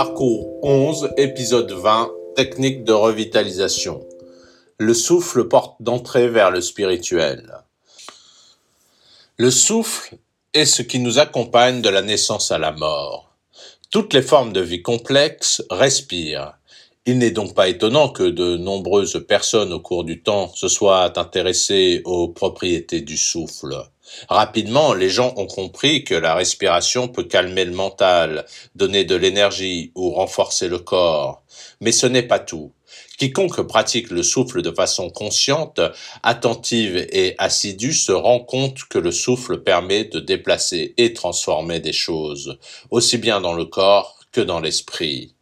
Parcours 11, épisode 20, technique de revitalisation. Le souffle porte d'entrée vers le spirituel. Le souffle est ce qui nous accompagne de la naissance à la mort. Toutes les formes de vie complexes respirent. Il n'est donc pas étonnant que de nombreuses personnes au cours du temps se soient intéressées aux propriétés du souffle. Rapidement, les gens ont compris que la respiration peut calmer le mental, donner de l'énergie ou renforcer le corps. Mais ce n'est pas tout. Quiconque pratique le souffle de façon consciente, attentive et assidue se rend compte que le souffle permet de déplacer et transformer des choses, aussi bien dans le corps que dans l'esprit.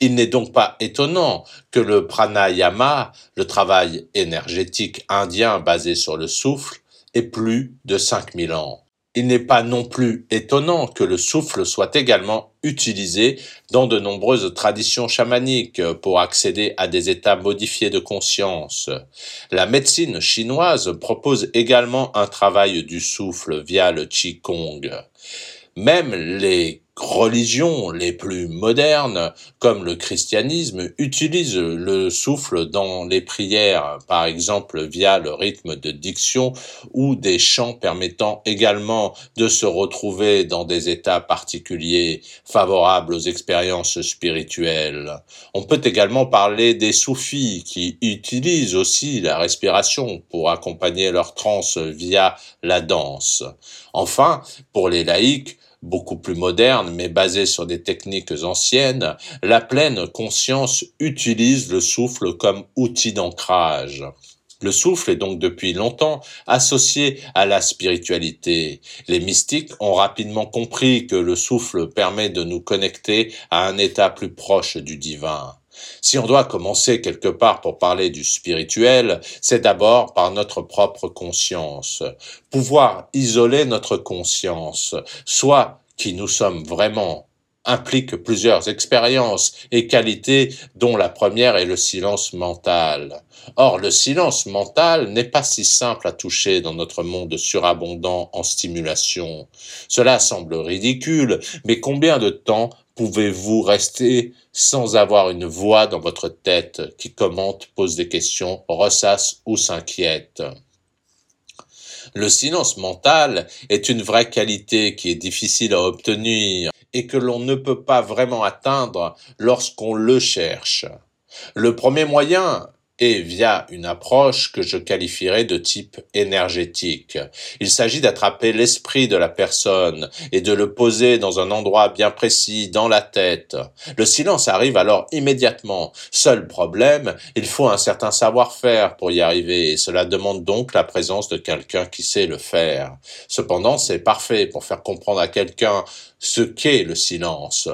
Il n'est donc pas étonnant que le pranayama, le travail énergétique indien basé sur le souffle, et plus de 5000 ans. Il n'est pas non plus étonnant que le souffle soit également utilisé dans de nombreuses traditions chamaniques pour accéder à des états modifiés de conscience. La médecine chinoise propose également un travail du souffle via le Qigong. Même les religions les plus modernes, comme le christianisme, utilisent le souffle dans les prières, par exemple via le rythme de diction ou des chants permettant également de se retrouver dans des états particuliers favorables aux expériences spirituelles. On peut également parler des soufis qui utilisent aussi la respiration pour accompagner leur transe via la danse. Enfin, pour les laïcs, beaucoup plus moderne mais basée sur des techniques anciennes, la pleine conscience utilise le souffle comme outil d'ancrage. Le souffle est donc depuis longtemps associé à la spiritualité. Les mystiques ont rapidement compris que le souffle permet de nous connecter à un état plus proche du divin. Si on doit commencer quelque part pour parler du spirituel, c'est d'abord par notre propre conscience. Pouvoir isoler notre conscience, soit qui nous sommes vraiment implique plusieurs expériences et qualités dont la première est le silence mental. Or, le silence mental n'est pas si simple à toucher dans notre monde surabondant en stimulation. Cela semble ridicule, mais combien de temps pouvez-vous rester sans avoir une voix dans votre tête qui commente, pose des questions, ressasse ou s'inquiète? Le silence mental est une vraie qualité qui est difficile à obtenir et que l'on ne peut pas vraiment atteindre lorsqu'on le cherche. Le premier moyen et via une approche que je qualifierais de type énergétique. Il s'agit d'attraper l'esprit de la personne et de le poser dans un endroit bien précis, dans la tête. Le silence arrive alors immédiatement. Seul problème, il faut un certain savoir-faire pour y arriver et cela demande donc la présence de quelqu'un qui sait le faire. Cependant, c'est parfait pour faire comprendre à quelqu'un ce qu'est le silence.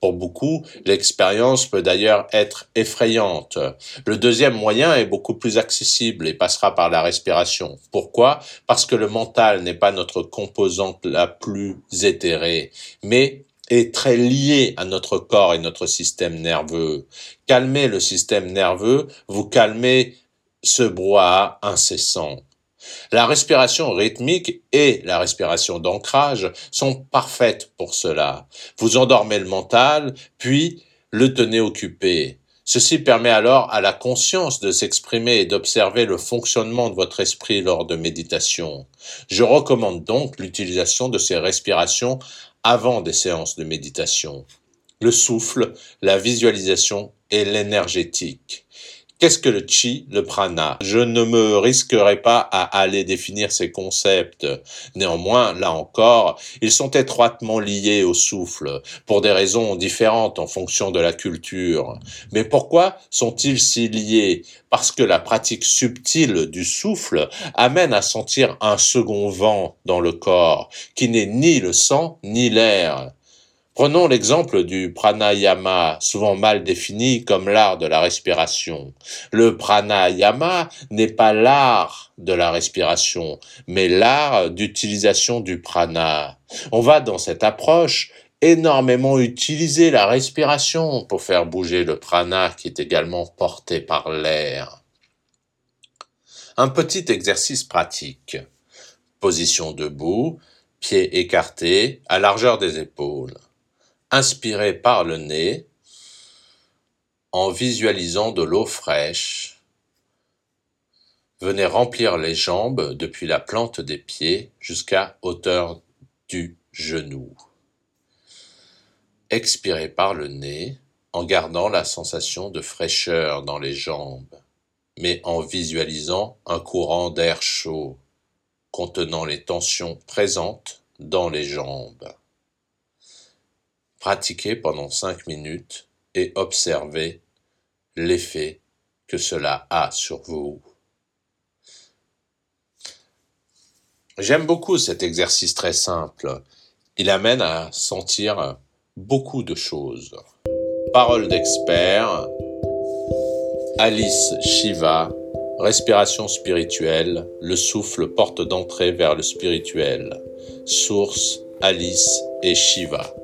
Pour beaucoup, l'expérience peut d'ailleurs être effrayante. Le deuxième moyen est beaucoup plus accessible et passera par la respiration. Pourquoi? Parce que le mental n'est pas notre composante la plus éthérée, mais est très lié à notre corps et notre système nerveux. Calmer le système nerveux, vous calmez ce brouhaha incessant. La respiration rythmique et la respiration d'ancrage sont parfaites pour cela. Vous endormez le mental, puis le tenez occupé. Ceci permet alors à la conscience de s'exprimer et d'observer le fonctionnement de votre esprit lors de méditation. Je recommande donc l'utilisation de ces respirations avant des séances de méditation. Le souffle, la visualisation et l'énergétique. Qu'est-ce que le chi, le prana? Je ne me risquerai pas à aller définir ces concepts. Néanmoins, là encore, ils sont étroitement liés au souffle, pour des raisons différentes en fonction de la culture. Mais pourquoi sont-ils si liés? Parce que la pratique subtile du souffle amène à sentir un second vent dans le corps, qui n'est ni le sang ni l'air. Prenons l'exemple du pranayama, souvent mal défini comme l'art de la respiration. Le pranayama n'est pas l'art de la respiration, mais l'art d'utilisation du prana. On va dans cette approche énormément utiliser la respiration pour faire bouger le prana qui est également porté par l'air. Un petit exercice pratique. Position debout, pieds écartés à largeur des épaules. Inspirez par le nez en visualisant de l'eau fraîche. Venez remplir les jambes depuis la plante des pieds jusqu'à hauteur du genou. Expirez par le nez en gardant la sensation de fraîcheur dans les jambes, mais en visualisant un courant d'air chaud contenant les tensions présentes dans les jambes. Pratiquez pendant cinq minutes et observez l'effet que cela a sur vous. J'aime beaucoup cet exercice très simple. Il amène à sentir beaucoup de choses. Parole d'expert, Alice Shiva, respiration spirituelle, le souffle porte d'entrée vers le spirituel. Source, Alice et Shiva.